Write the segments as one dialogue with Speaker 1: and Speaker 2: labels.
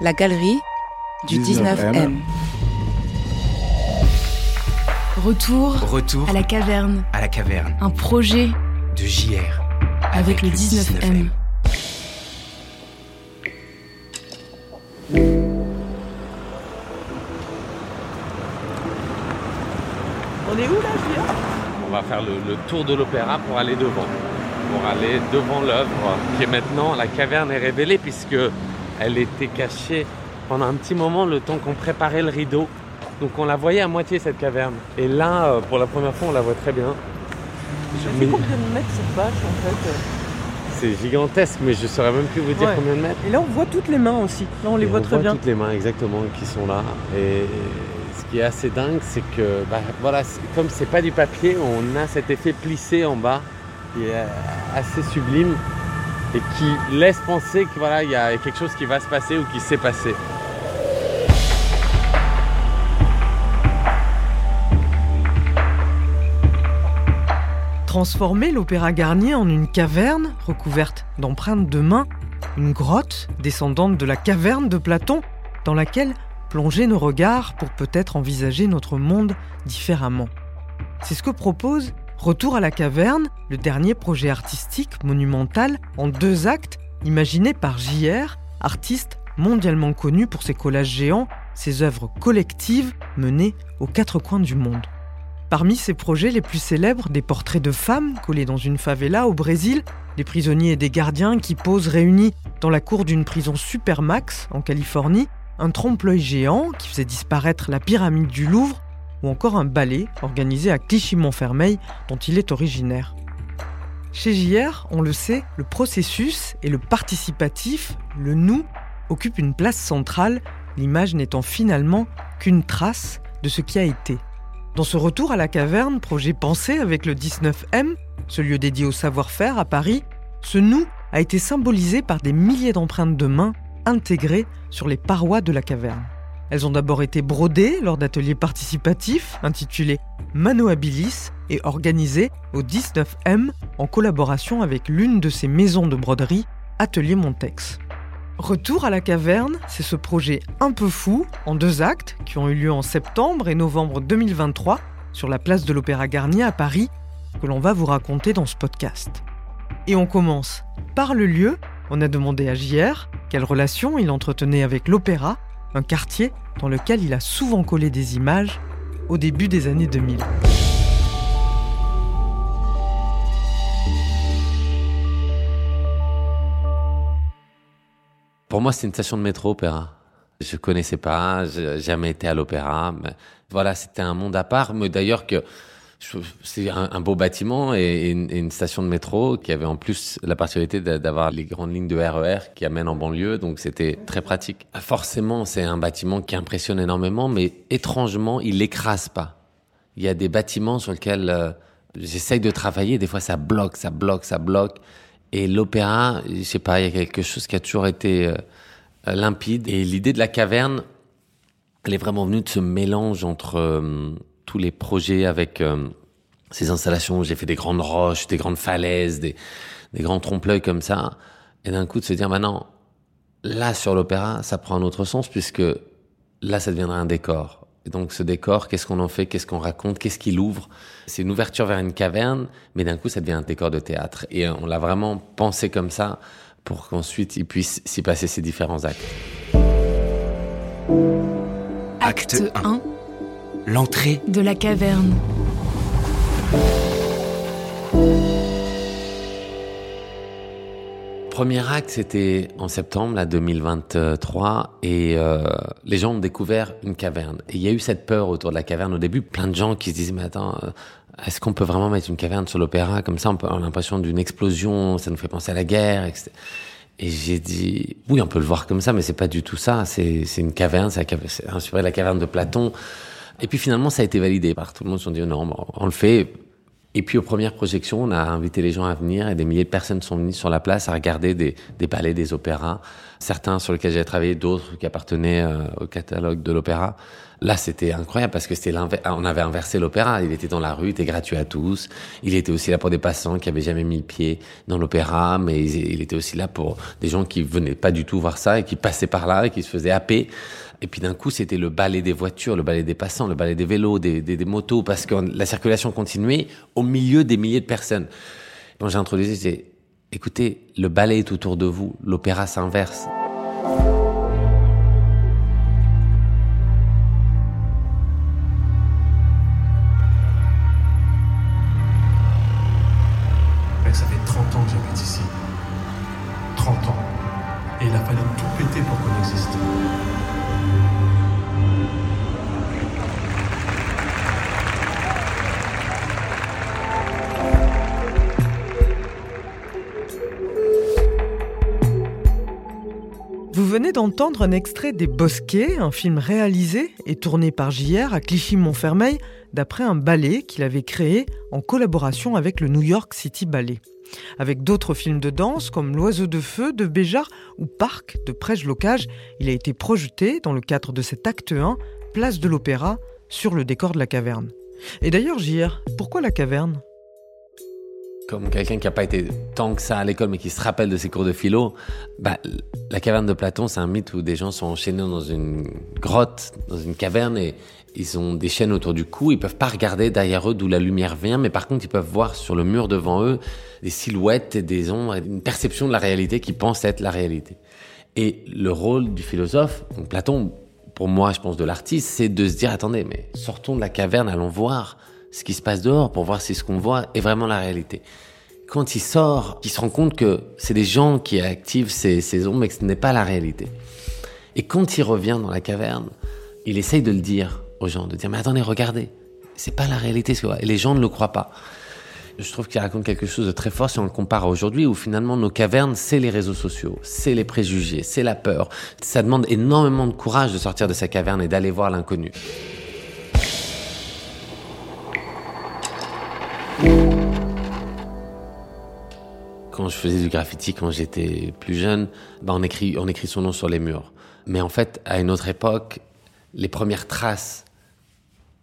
Speaker 1: La galerie du 19M.
Speaker 2: Retour,
Speaker 3: Retour
Speaker 2: à la caverne.
Speaker 3: à la caverne
Speaker 2: Un projet
Speaker 3: de JR.
Speaker 2: avec, le 19M.
Speaker 4: On est où là, Julien?
Speaker 5: On va faire le, le tour de l'opéra pour aller devant. Pour aller devant l'œuvre qui est maintenant, la caverne est révélée puisque elle était cachée pendant un petit moment le temps qu'on préparait le rideau. Donc on la voyait à moitié cette caverne. Et là, euh, pour la première fois, on la voit très bien.
Speaker 4: Ça fait combien de mètres cette bâche en fait
Speaker 5: C'est gigantesque, mais je saurais même plus vous dire
Speaker 4: Ouais.
Speaker 5: combien de mètres.
Speaker 4: Et là on voit toutes les mains aussi. Là on les
Speaker 5: Et
Speaker 4: voit très bien.
Speaker 5: toutes les mains exactement qui sont là. Et ce qui est assez dingue, c'est que bah, voilà, comme c'est pas du papier, on a cet effet plissé en bas qui est euh, assez sublime et qui laisse penser que voilà, il y a quelque chose qui va se passer ou qui s'est passé.
Speaker 4: Transformer l'Opéra Garnier en une caverne recouverte d'empreintes de mains, une grotte descendante de la caverne de Platon dans laquelle plonger nos regards pour peut-être envisager notre monde différemment. C'est ce que propose Retour à la caverne, le dernier projet artistique monumental en deux actes imaginé par JR, artiste mondialement connu pour ses collages géants, ses œuvres collectives menées aux quatre coins du monde. Parmi ses projets les plus célèbres, des portraits de femmes collés dans une favela au Brésil, des prisonniers et des gardiens qui posent réunis dans la cour d'une prison Supermax en Californie, un trompe-l'œil géant qui faisait disparaître la pyramide du Louvre, ou encore un ballet organisé à Clichy-Montfermeil dont il est originaire. Chez JR, on le sait, le processus et le participatif, le nous, occupent une place centrale, l'image n'étant finalement qu'une trace de ce qui a été. Dans ce retour à la caverne, projet pensé avec le 19M, ce lieu dédié au savoir-faire à Paris, ce nous a été symbolisé par des milliers d'empreintes de mains intégrées sur les parois de la caverne. Elles ont d'abord été brodées lors d'ateliers participatifs intitulés Mano Habilis et organisés au 19M en collaboration avec l'une de ces maisons de broderie, Atelier Montex. Retour à la caverne, c'est ce projet un peu fou, en deux actes, qui ont eu lieu en septembre et novembre 2023 sur la place de l'Opéra Garnier à Paris, que l'on va vous raconter dans ce podcast. Et on commence par le lieu. On a demandé à JR quelle relation il entretenait avec l'opéra, un quartier dans lequel il a souvent collé des images au début des années 2000.
Speaker 5: Pour moi, c'est une station de métro opéra. Je connaissais pas, j'ai jamais été à l'opéra. Voilà, c'était un monde à part. Mais d'ailleurs que c'est un, beau bâtiment et, une, station de métro qui avait en plus la particularité d'a- d'avoir les grandes lignes de RER qui amènent en banlieue, donc c'était très pratique. Forcément, c'est un bâtiment qui impressionne énormément, mais étrangement, il écrase pas. Il y a des bâtiments sur lesquels euh, j'essaye de travailler, des fois ça bloque, ça bloque, ça bloque. Et l'opéra, je sais pas, il y a quelque chose qui a toujours été euh, limpide. Et l'idée de la caverne, elle est vraiment venue de ce mélange entre euh, tous les projets avec euh, ces installations où j'ai fait des grandes roches, des grandes falaises, des, grands trompe-l'œil comme ça. Et d'un coup de se dire, maintenant, là sur l'opéra, ça prend un autre sens puisque là, ça deviendra un décor. Et donc ce décor, qu'est-ce qu'on en fait, qu'est-ce qu'on raconte, qu'est-ce qu'il ouvre? C'est une ouverture vers une caverne, mais d'un coup, ça devient un décor de théâtre. Et on l'a vraiment pensé comme ça pour qu'ensuite il puisse s'y passer ces différents actes.
Speaker 3: Acte
Speaker 2: Acte
Speaker 3: 1.
Speaker 2: 1
Speaker 3: L'entrée
Speaker 2: de la caverne.
Speaker 5: Premier acte, c'était en septembre là, 2023 et euh, les gens ont découvert une caverne. Et il y a eu cette peur autour de la caverne au début, plein de gens qui se disaient mais attends, euh, est-ce qu'on peut vraiment mettre une caverne sur l'opéra? Comme ça On peut avoir l'impression d'une explosion, ça nous fait penser à la guerre. etc. Et j'ai dit oui, on peut le voir comme ça, mais c'est pas du tout ça. C'est c'est une caverne, c'est la cave- c'est inspiré de la caverne de Platon. Et puis finalement, ça a été validé par tout le monde. Ils se sont dit non, on le fait Et puis aux premières projections, on a invité les gens à venir et des milliers de personnes sont venues sur la place à regarder des, des ballets, des opéras, certains sur lesquels j'avais travaillé, d'autres qui appartenaient euh, au catalogue de l'opéra. Là, c'était incroyable parce que c'était on avait inversé l'opéra. Il était dans la rue, il était gratuit à tous. Il était aussi là pour des passants qui avaient jamais mis le pied dans l'opéra, mais il était aussi là pour des gens qui venaient pas du tout voir ça et qui passaient par là et qui se faisaient happer. Et puis d'un coup, c'était le balai des voitures, le balai des passants, le balai des vélos, des, des, motos, parce que la circulation continuait au milieu des milliers de personnes. Quand j'ai introduit, j'ai écoutez, le balai est autour de vous, l'opéra s'inverse.
Speaker 4: Venez d'entendre un extrait des Bosquets, un film réalisé et tourné par JR à Clichy-Montfermeil d'après un ballet qu'il avait créé en collaboration avec le New York City Ballet. Avec d'autres films de danse comme L'Oiseau de Feu de Béjart ou Parc de Prège-Locage, il a été projeté dans le cadre de cet acte 1, place de l'Opéra, sur le décor de la caverne. Et d'ailleurs, JR, pourquoi la caverne?
Speaker 5: Comme quelqu'un qui n'a pas été tant que ça à l'école, mais qui se rappelle de ses cours de philo, bah, la caverne de Platon, c'est un mythe où des gens sont enchaînés dans une grotte, dans une caverne, et ils ont des chaînes autour du cou. Ils peuvent pas regarder derrière eux d'où la lumière vient, mais par contre, ils peuvent voir sur le mur devant eux des silhouettes et des ombres, une perception de la réalité qui pense être la réalité. Et le rôle du philosophe, donc Platon, pour moi, je pense de l'artiste, c'est de se dire attendez, mais sortons de la caverne, allons voir ce qui se passe dehors pour voir si ce qu'on voit est vraiment la réalité. Quand il sort, il se rend compte que c'est des gens qui activent ces, ces ombres, mais que ce n'est pas la réalité. Et quand il revient dans la caverne, il essaye de le dire aux gens, de dire mais attendez, regardez, c'est pas la réalité. Et les gens ne le croient pas. Je trouve qu'il raconte quelque chose de très fort si on le compare à aujourd'hui, où finalement nos cavernes, c'est les réseaux sociaux, c'est les préjugés, c'est la peur. Ça demande énormément de courage de sortir de sa caverne et d'aller voir l'inconnu. Quand je faisais du graffiti quand j'étais plus jeune, bah on, écrit, on écrit son nom sur les murs. Mais en fait, à une autre époque, les premières traces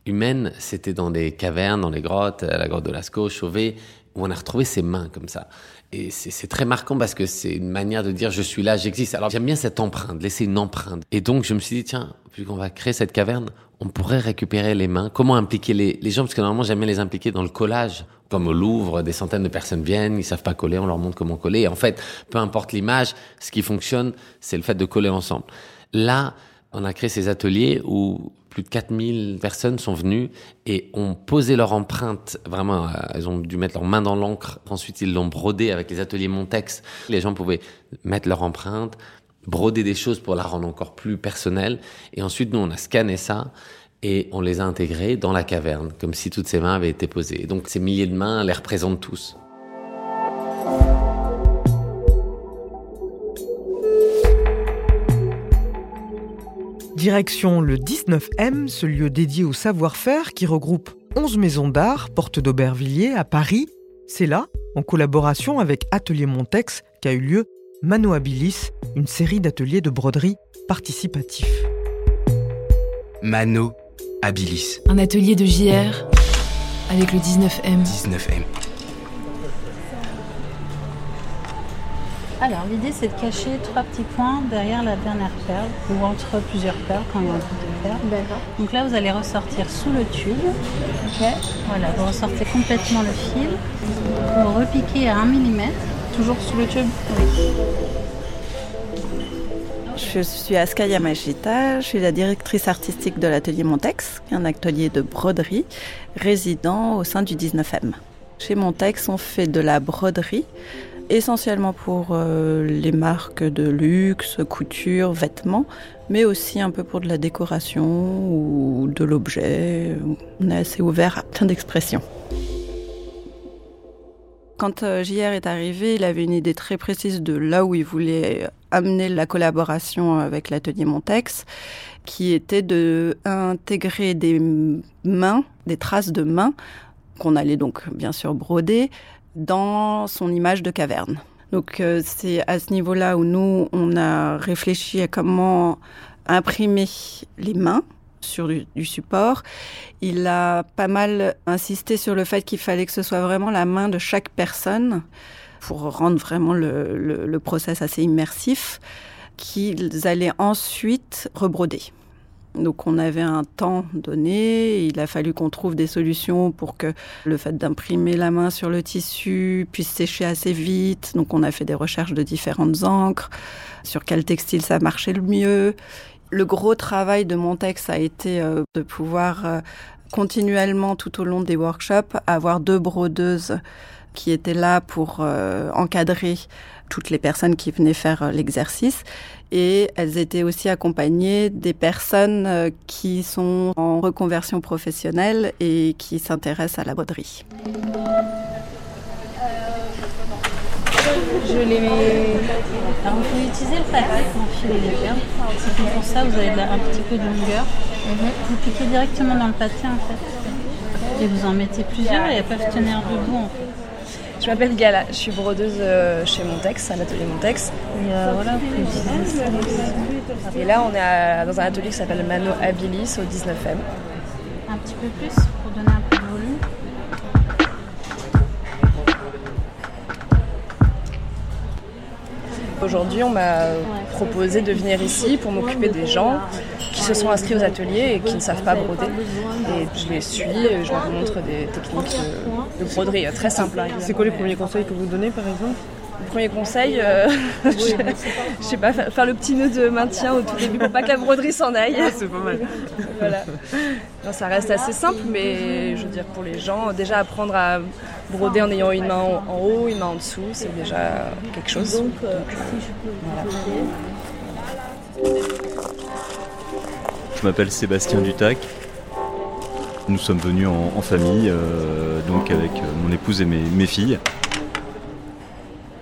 Speaker 5: humaines, c'était dans des cavernes, dans les grottes, à la grotte de Lascaux, Chauvet, où on a retrouvé ses mains comme ça. Et c'est très marquant parce que c'est une manière de dire je suis là, j'existe. Alors j'aime bien cette empreinte, laisser une empreinte. Et donc je me suis dit, tiens, vu qu'on va créer cette caverne, on pourrait récupérer les mains. Comment impliquer les, les gens? Parce que normalement, j'aime les impliquer dans le collage. Comme au Louvre, des centaines de personnes viennent, ils savent pas coller, on leur montre comment coller. Et en fait, peu importe l'image, ce qui fonctionne, c'est le fait de coller ensemble. Là, on a créé ces ateliers où plus de 4000 personnes sont venues et ont posé leur empreinte. Vraiment, elles ont dû mettre leurs mains dans l'encre. Ensuite, ils l'ont brodé avec les ateliers Montex. Les gens pouvaient mettre leur empreinte, broder des choses pour la rendre encore plus personnelle. Et ensuite, nous, on a scanné ça et on les a intégrés dans la caverne, comme si toutes ces mains avaient été posées. Et donc, ces milliers de mains les représentent tous.
Speaker 4: Direction le 19M, ce lieu dédié au savoir-faire qui regroupe 11 maisons d'art, porte d'Aubervilliers à Paris. C'est là, en collaboration avec Atelier Montex, qu'a eu lieu Mano Habilis, une série d'ateliers de broderie participatifs.
Speaker 3: Mano Habilis.
Speaker 2: Un atelier de JR avec le 19M.
Speaker 3: 19M.
Speaker 6: Alors, l'idée, c'est de cacher trois petits points derrière la dernière perle ou entre plusieurs perles quand il y a un groupe de perles.
Speaker 7: D'accord.
Speaker 6: Donc là, vous allez ressortir sous le tube.
Speaker 7: Ok.
Speaker 6: Voilà, vous ressortez complètement le fil. Vous repiquez à 1 mm.
Speaker 7: Toujours sous le tube
Speaker 8: Je suis Aska Yamashita, je suis la directrice artistique de l'atelier Montex, un atelier de broderie résident au sein du 19e. Chez Montex, on fait de la broderie essentiellement pour euh, les marques de luxe, couture, vêtements, mais aussi un peu pour de la décoration ou de l'objet. On est assez ouvert à plein d'expressions. Quand euh, JR est arrivé, il avait une idée très précise de là où il voulait amener la collaboration avec l'atelier Montex, qui était de intégrer des mains, des traces de mains qu'on allait donc bien sûr broder dans son image de caverne. Donc euh, c'est à ce niveau-là où nous, on a réfléchi à comment imprimer les mains sur du, support. Il a pas mal insisté sur le fait qu'il fallait que ce soit vraiment la main de chaque personne pour rendre vraiment le, le, process assez immersif qu'ils allaient ensuite rebroder. Donc on avait un temps donné, il a fallu qu'on trouve des solutions pour que le fait d'imprimer la main sur le tissu puisse sécher assez vite. Donc on a fait des recherches de différentes encres, sur quel textile ça marchait le mieux. Le gros travail de mon texte a été euh, de pouvoir euh, continuellement tout au long des workshops avoir deux brodeuses qui étaient là pour euh, encadrer toutes les personnes qui venaient faire l'exercice et elles étaient aussi accompagnées des personnes qui sont en reconversion professionnelle et qui s'intéressent à la broderie.
Speaker 6: Je les. Alors, vous pouvez utiliser le papier pour enfiler les perles. C'est pour ça vous avez un petit peu de longueur. Mhm. Vous piquez directement dans le papier en fait. Et vous en mettez plusieurs et elles peuvent tenir debout en fait.
Speaker 7: Je m'appelle Gala, je suis brodeuse euh, chez Montex, à l'atelier Montex.
Speaker 6: Et euh, voilà,
Speaker 7: Et là, on est dans un atelier qui s'appelle Mano Habilis au 19e.
Speaker 6: Un petit peu plus pour donner
Speaker 7: Aujourd'hui, on m'a proposé de venir ici pour m'occuper des gens qui se sont inscrits aux ateliers et qui ne savent pas broder. Et je les suis, je leur montre des techniques de, broderie très simples.
Speaker 4: C'est quoi les premiers conseils que vous donnez par exemple?
Speaker 7: le premier conseil, euh, je, sais pas, faire le petit nœud de maintien au tout début pour pas que la broderie s'en aille.
Speaker 4: c'est pas mal.
Speaker 7: voilà. ça reste assez simple, mais je veux dire pour les gens, déjà apprendre à broder en ayant une main en, haut, une main en dessous, c'est déjà quelque chose. Donc, euh,
Speaker 9: je m'appelle Sébastien Dutac. Nous sommes venus en, famille, euh, donc avec euh, mon épouse et mes, filles.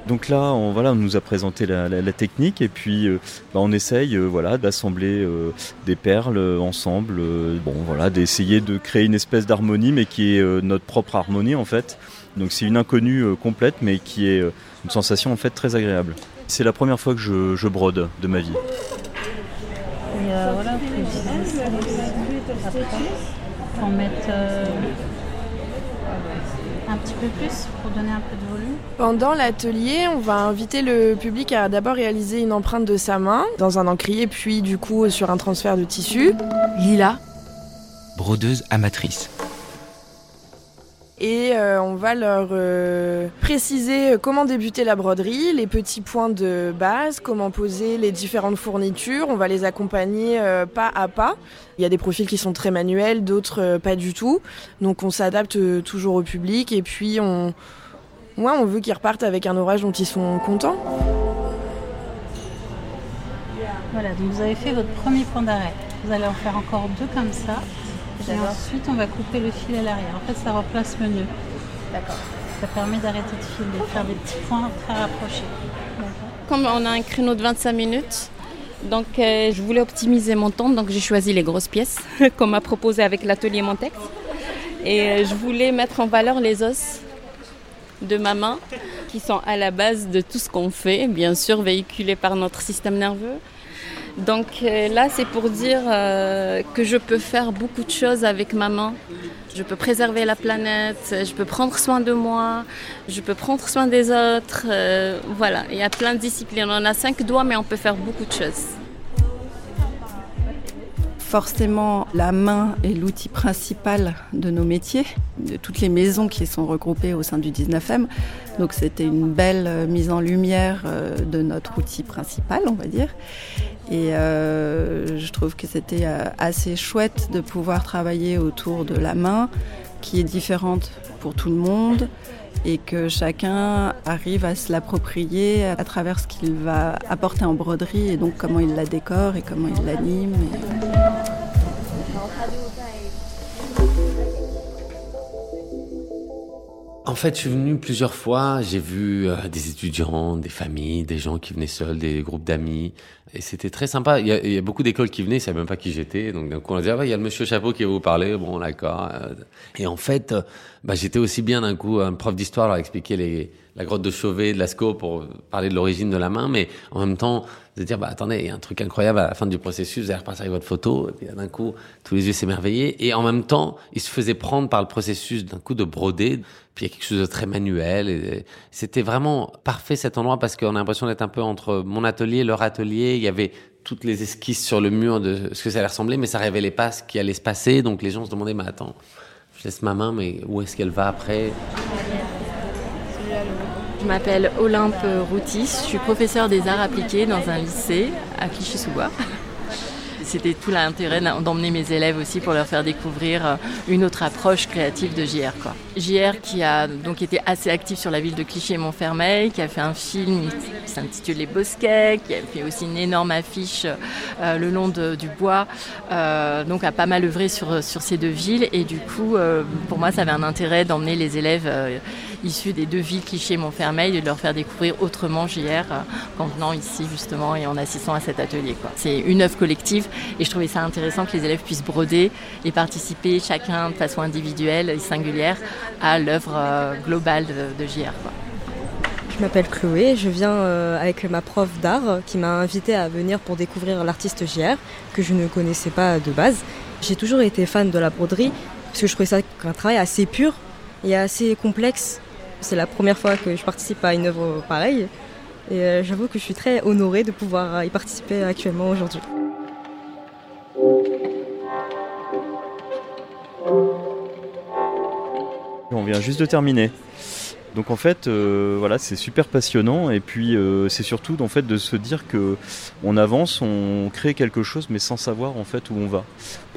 Speaker 9: Donc là, on, voilà, on nous a présenté la, technique et puis euh, bah, on essaye voilà, d'assembler des perles ensemble, bon, voilà, d'essayer de créer une espèce d'harmonie, mais qui est notre propre harmonie en fait. Donc c'est une inconnue complète, mais qui est une sensation en fait très agréable. C'est la première fois que je brode de ma vie.
Speaker 6: Et euh, voilà, après mettre euh, un petit peu plus pour donner un peu de volume.
Speaker 10: Pendant l'atelier, on va inviter le public à d'abord réaliser une empreinte de sa main dans un encrier, puis du coup sur un transfert de tissu.
Speaker 3: Lila, brodeuse amatrice
Speaker 10: et euh, on va leur euh, préciser comment débuter la broderie, les petits points de base, comment poser les différentes fournitures. On va les accompagner euh, pas à pas. Il y a des profils qui sont très manuels, d'autres pas du tout. Donc on s'adapte toujours au public et puis on veut qu'ils repartent avec un orage dont ils sont contents.
Speaker 6: Voilà, donc vous avez fait votre premier point d'arrêt. Vous allez en faire encore deux comme ça. Et ensuite, on va couper le fil à l'arrière. En fait, ça replace le nœud.
Speaker 7: D'accord.
Speaker 6: Ça permet d'arrêter de filer, de faire des petits points très rapprochés.
Speaker 11: Comme on a un créneau de 25 minutes, donc euh, je voulais optimiser mon temps, donc j'ai choisi les grosses pièces qu'on m'a proposé avec l'atelier Montex. Et euh, je voulais mettre en valeur les os de ma main qui sont à la base de tout ce qu'on fait, bien sûr véhiculés par notre système nerveux. Donc euh, là, c'est pour dire euh, que je peux faire beaucoup de choses avec ma main. Je peux préserver la planète, je peux prendre soin de moi, je peux prendre soin des autres. Euh, voilà, il y a plein de disciplines. On a cinq doigts, mais on peut faire beaucoup de choses
Speaker 8: forcément, la main est l'outil principal de nos métiers, de toutes les maisons qui sont regroupées au sein du 19e. Donc c'était une belle euh, mise en lumière euh, de notre outil principal, on va dire. Et euh, je trouve que c'était assez chouette de pouvoir travailler autour de la main, qui est différente pour tout le monde et que chacun arrive à se l'approprier à travers ce qu'il va apporter en broderie et donc comment il la décore et comment il l'anime.
Speaker 3: En
Speaker 5: fait, je suis venu plusieurs fois. J'ai vu euh, des étudiants, des familles, des gens qui venaient seuls, des groupes d'amis. Et c'était très sympa. Il y, a, il y a beaucoup d'écoles qui venaient, ils savaient même pas qui j'étais. Donc, coup, on a dit, ah il y a le monsieur Chapeau qui va vous parler. Bon, d'accord. Et en fait, bah, j'étais aussi bien d'un coup un prof d'histoire leur expliquer les, la grotte de Chauvet, de Lascaux pour parler de l'origine de la main, mais en même temps de dire bah attendez, il y a un truc incroyable à la fin du processus, vous allez repartir avec votre photo, et d'un coup tous les yeux s'émerveillaient, et en même temps il se faisait prendre par le processus d'un coup de broder, puis il y a quelque chose de très manuel, et c'était vraiment parfait cet endroit parce qu'on a l'impression d'être un peu entre mon atelier, leur atelier, il y avait toutes les esquisses sur le mur de ce que ça allait ressembler, mais ça révélait pas ce qui allait se passer, donc les gens se demandaient mais attends, je laisse ma main, mais où est-ce qu'elle va après?
Speaker 11: Je m'appelle Olympe Routis, je suis professeure des arts appliqués dans un lycée à Clichy-sous-Bois. C'était tout l'intérêt d'emmener mes élèves aussi pour leur faire découvrir euh, une autre approche créative de JR. JR qui a donc été assez actif sur la ville de Clichy et Montfermeil, qui a fait un film qui s'intitule Les Bosquets, qui a fait aussi une énorme affiche euh, le long du bois, euh, donc a pas mal œuvré sur ces deux villes et du coup pour moi ça avait un intérêt d'emmener les élèves issus des deux villes Cliché et de leur faire découvrir autrement JR euh, qu'en venant ici justement et en assistant à cet atelier. C'est une œuvre collective et je trouvais ça intéressant que les élèves puissent broder et participer chacun de façon individuelle et singulière à l'œuvre euh, globale de, de JR.
Speaker 12: Je m'appelle Chloé, je viens euh, avec ma prof d'art qui m'a invité à venir pour découvrir l'artiste JR que je ne connaissais pas de base. J'ai toujours été fan de la broderie parce que je trouvais ça un travail assez pur et assez complexe c'est la première fois que je participe à une œuvre pareille. Et euh, j'avoue que je suis très honorée de pouvoir y participer actuellement aujourd'hui.
Speaker 9: On vient juste de terminer. Donc en fait, euh, voilà, c'est super passionnant et puis euh, c'est surtout en fait de se dire que on avance, on crée quelque chose, mais sans savoir en fait où on va.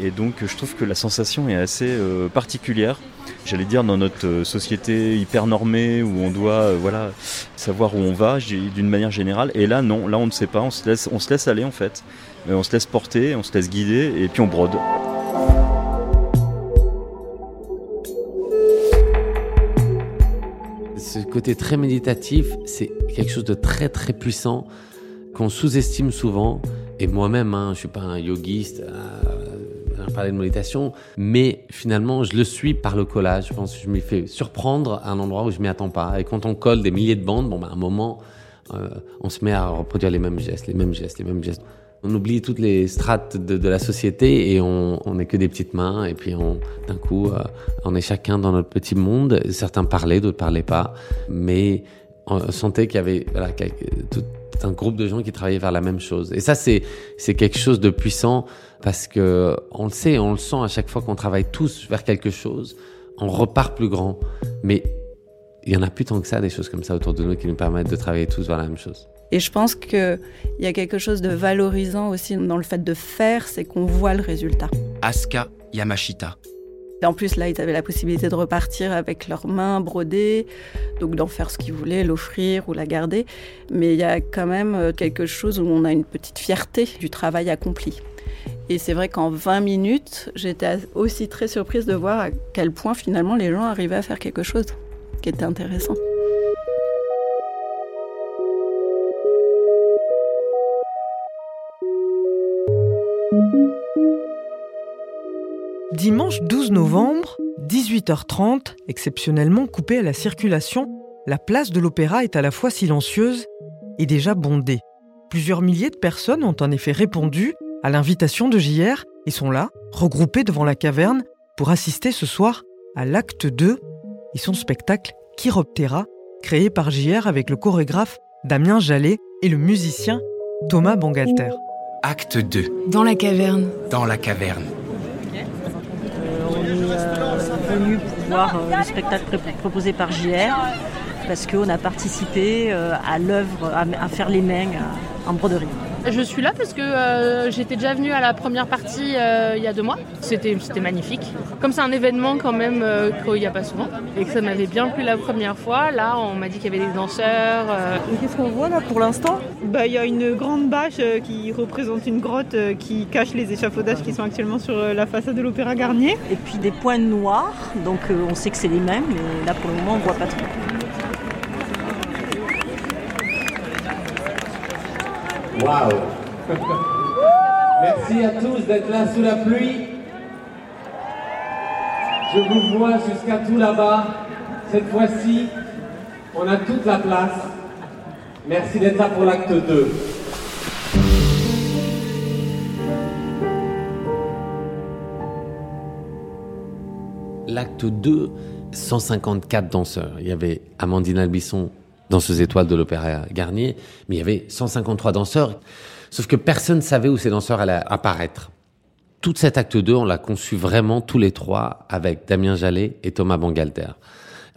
Speaker 9: Et donc je trouve que la sensation est assez euh, particulière. J'allais dire dans notre société hyper normée où on doit voilà savoir où on va d'une manière générale. Et là non, là on ne sait pas, on se laisse, on se laisse aller en fait, on se laisse porter, on se laisse guider et puis on brode.
Speaker 5: Ce côté très méditatif, c'est quelque chose de très très puissant qu'on sous-estime souvent. Et moi-même, hein, je suis pas un yogiste euh, à parler de méditation, mais finalement, je le suis par le collage. Je pense que je m'y fais surprendre à un endroit où je m'y attends pas. Et quand on colle des milliers de bandes, bon, ben, à un moment, euh, on se met à reproduire les mêmes gestes, les mêmes gestes, les mêmes gestes. On oublie toutes les strates de, la société et on n'est que des petites mains. Et puis d'un coup, euh, on est chacun dans notre petit monde. Certains parlaient, d'autres parlaient pas. Mais on sentait qu'il y avait voilà, tout un groupe de gens qui travaillaient vers la même chose. Et ça, c'est quelque chose de puissant parce que on le sait, on le sent à chaque fois qu'on travaille tous vers quelque chose. On repart plus grand. Mais il y en a plus tant que ça des choses comme ça autour de nous qui nous permettent de travailler tous vers la même chose.
Speaker 8: Et je pense qu'il y a quelque chose de valorisant aussi dans le fait de faire, c'est qu'on voit le résultat.
Speaker 3: Asuka Yamashita.
Speaker 8: En plus, là, ils avaient la possibilité de repartir avec leurs mains brodées, donc d'en faire ce qu'ils voulaient, l'offrir ou la garder. Mais il y a quand même euh, quelque chose où on a une petite fierté du travail accompli. Et c'est vrai qu'en 20 minutes, j'étais aussi très surprise de voir à quel point finalement les gens arrivaient à faire quelque chose qui était intéressant.
Speaker 4: Dimanche 12 novembre, 18h30, exceptionnellement coupée à la circulation, la place de l'Opéra est à la fois silencieuse et déjà bondée. Plusieurs milliers de personnes ont en effet répondu à l'invitation de JR et sont là, regroupées devant la caverne, pour assister ce soir à l'acte 2 et son spectacle Chiroptera, créé par JR avec le chorégraphe Damien Jallet et le musicien Thomas Bangalter.
Speaker 3: Acte 2.
Speaker 2: Dans la caverne.
Speaker 3: Dans la caverne
Speaker 13: venu pour voir euh, le spectacle proposé par JR parce qu'on a participé euh, à l'œuvre, à, faire les mains en broderie.
Speaker 14: Je suis là parce que euh, j'étais déjà venue à la première partie euh, il y a deux mois. C'était magnifique. Comme c'est un événement quand même euh, qu'il n'y a pas souvent et que ça m'avait bien plu la première fois, là on m'a dit qu'il y avait des danseurs.
Speaker 15: Qu'est-ce qu'on voit là pour l'instant? Bah, Il y a une grande bâche qui représente une grotte qui cache les échafaudages qui sont actuellement sur la façade de l'Opéra Garnier.
Speaker 13: Et puis des points noirs, donc on sait que c'est les mêmes, mais là pour le moment on ne voit pas trop.
Speaker 16: Waouh Merci à tous d'être là sous la pluie. Je vous vois jusqu'à tout là-bas. Cette fois-ci, on a toute la place. Merci d'être là pour l'acte 2.
Speaker 5: L'acte 2, 154 danseurs. Il y avait Amandine Albisson, danseuse étoile de l'Opéra Garnier, mais il y avait 153 danseurs. Sauf que personne ne savait où ces danseurs allaient apparaître. Tout cet acte 2, on l'a conçu vraiment tous les trois avec Damien Jallet et Thomas Bangalter.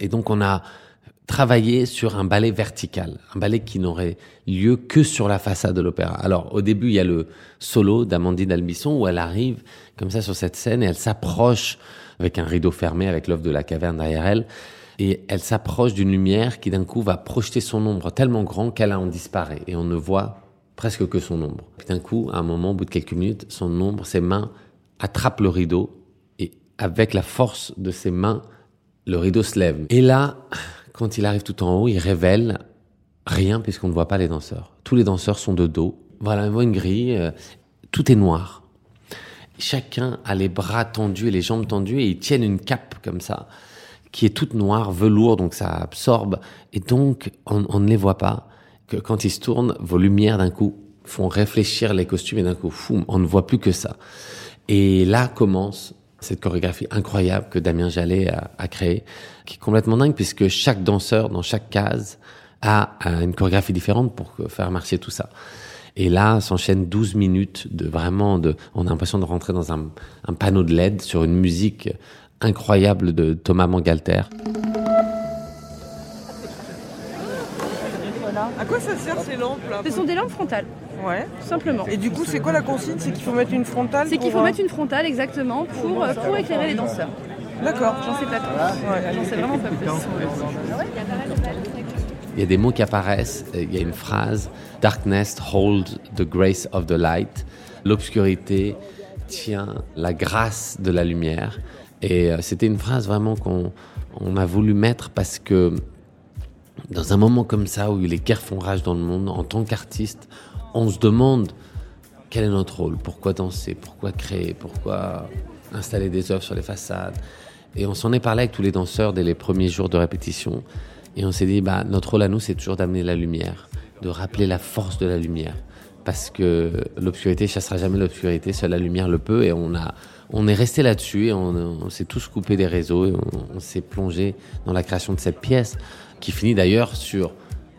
Speaker 5: Et donc on a travaillé sur un ballet vertical, un ballet qui n'aurait lieu que sur la façade de l'opéra. Alors au début, il y a le solo d'Amandine Albisson où elle arrive comme ça sur cette scène et elle s'approche avec un rideau fermé, avec l'œuvre de la caverne derrière elle et elle s'approche d'une lumière qui d'un coup va projeter son ombre tellement grand qu'elle en disparaît et on ne voit presque que son ombre. Puis d'un coup, à un moment, au bout de quelques minutes, son ombre, ses mains attrapent le rideau et avec la force de ses mains, le rideau se lève. Et là, quand il arrive tout en haut, il révèle rien puisqu'on ne voit pas les danseurs. Tous les danseurs sont de dos. Voilà, on voit une grille, euh, tout est noir. Chacun a les bras tendus et les jambes tendues et ils tiennent une cape comme ça qui est toute noire, velours, donc ça absorbe, et donc on, ne les voit pas. Que quand ils se tournent, vos lumières d'un coup font réfléchir les costumes et d'un coup, fou, on ne voit plus que ça. Et là commence cette chorégraphie incroyable que Damien Jallet a, a créée, qui est complètement dingue puisque chaque danseur dans chaque case a, une chorégraphie différente pour faire marcher tout ça. Et là, s'enchaînent 12 minutes de vraiment de, on a l'impression de rentrer dans un, un panneau de LED sur une musique incroyable de Thomas Mangalter.
Speaker 10: À quoi ça sert ces lampes là
Speaker 17: Ce sont des lampes frontales.
Speaker 10: Ouais.
Speaker 17: Tout simplement.
Speaker 10: Et du coup, c'est quoi la consigne? C'est qu'il faut mettre une frontale
Speaker 17: C'est qu'il faut mettre une frontale exactement pour, euh, pour éclairer les danseurs.
Speaker 10: D'accord.
Speaker 17: J'en sais pas plus. J'en sais vraiment pas plus.
Speaker 5: Il y a des mots qui apparaissent. Il y a une phrase Darkness hold the grace of the light. L'obscurité tient la grâce de la lumière. Et euh, c'était une phrase vraiment qu'on on a voulu mettre parce que dans un moment comme ça où les guerres font rage dans le monde, en tant qu'artiste, on se demande quel est notre rôle, pourquoi danser, pourquoi créer, pourquoi installer des œuvres sur les façades. Et on s'en est parlé avec tous les danseurs dès les premiers jours de répétition. Et on s'est dit, bah, notre rôle à nous, c'est toujours d'amener la lumière, de rappeler la force de la lumière. Parce que l'obscurité chassera jamais l'obscurité, seule la lumière le peut. Et on a, on est resté là-dessus et on, s'est tous coupé des réseaux et on, s'est plongé dans la création de cette pièce qui finit d'ailleurs sur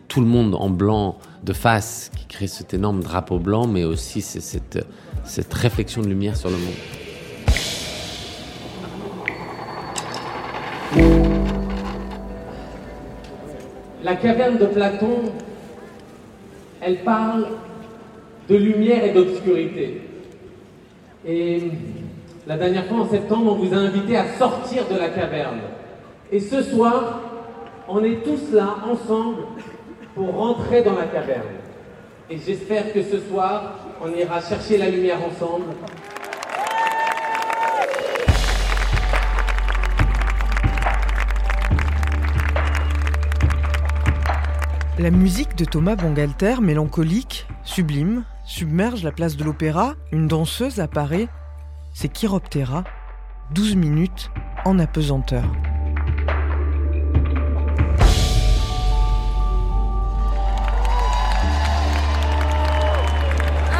Speaker 5: tout le monde en blanc de face qui crée cet énorme drapeau blanc mais aussi cette, cette réflexion de lumière sur le monde.
Speaker 16: La caverne de Platon, elle parle de lumière et d'obscurité. Et la dernière fois, en septembre, on vous a invité à sortir de la caverne. Et ce soir, on est tous là, ensemble, pour rentrer dans la caverne. Et j'espère que ce soir, on ira chercher la lumière ensemble.
Speaker 4: La musique de Thomas Bangalter, mélancolique, sublime, submerge la place de l'opéra. Une danseuse apparaît c'est Chiroptera, 12 minutes en apesanteur.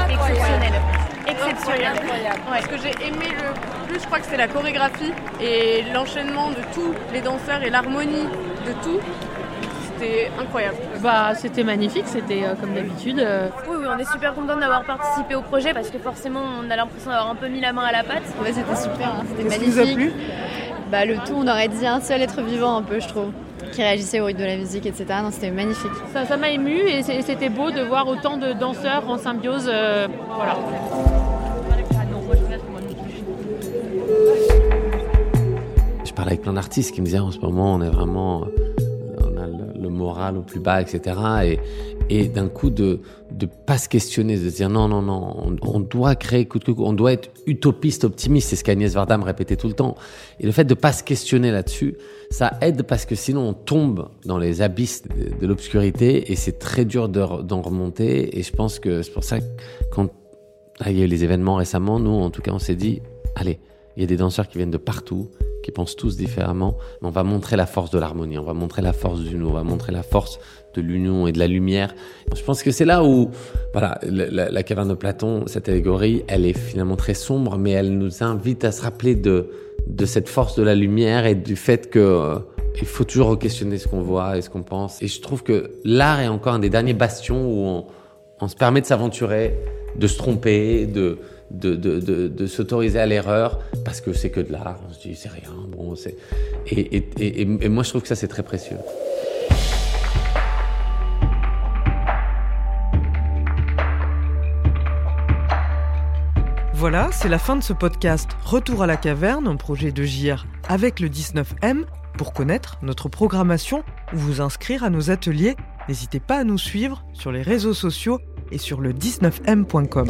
Speaker 17: Exceptionnel. Exceptionnel. Incroyable. Ce que j'ai aimé le plus, je crois que c'est la chorégraphie et l'enchaînement de tous les danseurs et l'harmonie de tout c'était incroyable.
Speaker 14: Bah, c'était magnifique, c'était euh, comme d'habitude. Euh.
Speaker 17: Oui, oui, on est super content d'avoir participé au projet parce que forcément, on a l'impression d'avoir un peu mis la main à la pâte.
Speaker 18: Ouais, c'était super, hein, c'était magnifique.
Speaker 10: Vous a plu?
Speaker 18: Bah, le tout, on aurait dit un seul être vivant un peu, je trouve. qui réagissaient au rythme de la musique, etc. Donc c'était magnifique.
Speaker 14: Ça, ça m'a ému et c'était beau de voir autant de danseurs en symbiose. Euh, voilà.
Speaker 5: Je parlais avec plein d'artistes qui me disaient en ce moment on est vraiment le moral au plus bas, etc. Et, et d'un coup de de pas se questionner, de se dire non non non, on, doit créer de on doit être utopiste, optimiste, c'est ce qu'Agnès Varda me répétait tout le temps. Et le fait de pas se questionner là-dessus, ça aide parce que sinon on tombe dans les abysses de, l'obscurité et c'est très dur d'en remonter. Et je pense que c'est pour ça que quand il y a eu les événements récemment, nous en tout cas on s'est dit allez, il y a des danseurs qui viennent de partout, qui pensent tous différemment, mais on va montrer la force de l'harmonie, on va montrer la force du nous, on va montrer la force de l'union et de la lumière. Je pense que c'est là où, voilà, la, caverne de Platon, cette allégorie, elle est finalement très sombre, mais elle nous invite à se rappeler de, cette force de la lumière et du fait que euh, il faut toujours questionner ce qu'on voit et ce qu'on pense. Et je trouve que l'art est encore un des derniers bastions où on se permet de s'aventurer, de se tromper, de, de, de, de, s'autoriser à l'erreur parce que c'est que de l'art. On se dit c'est rien. Bon, c'est et, et, et, et moi je trouve que ça c'est très précieux.
Speaker 4: Voilà, c'est la fin de ce podcast Retour à la caverne, un projet de JR avec le 19M. Pour connaître notre programmation ou vous inscrire à nos ateliers, n'hésitez pas à nous suivre sur les réseaux sociaux et sur le 19m.com.